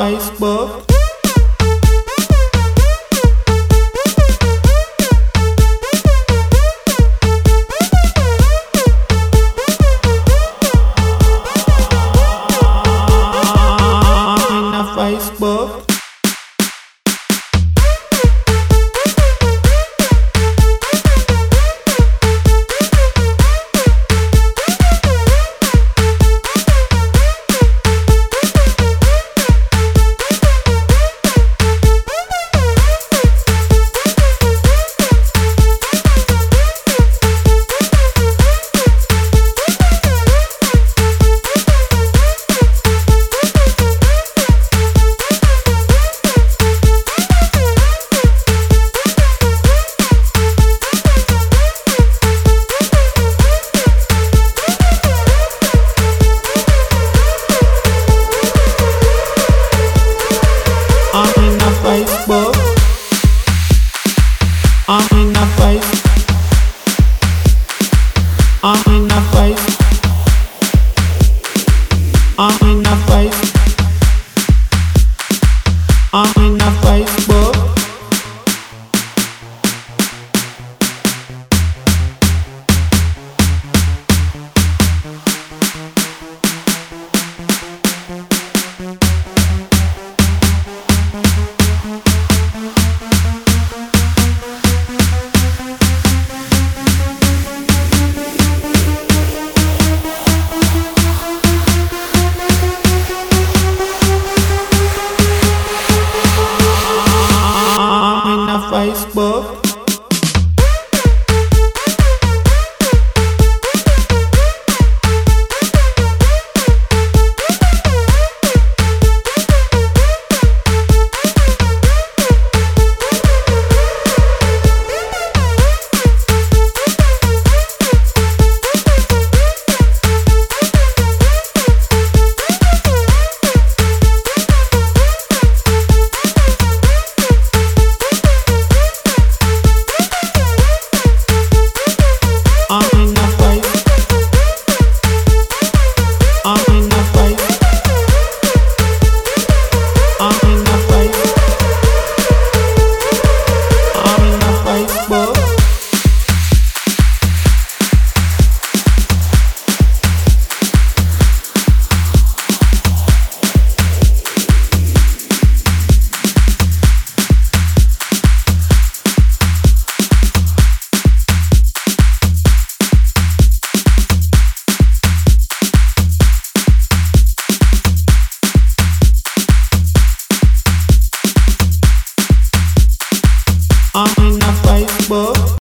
iceberg. I'm in a fight. I'm in a fight.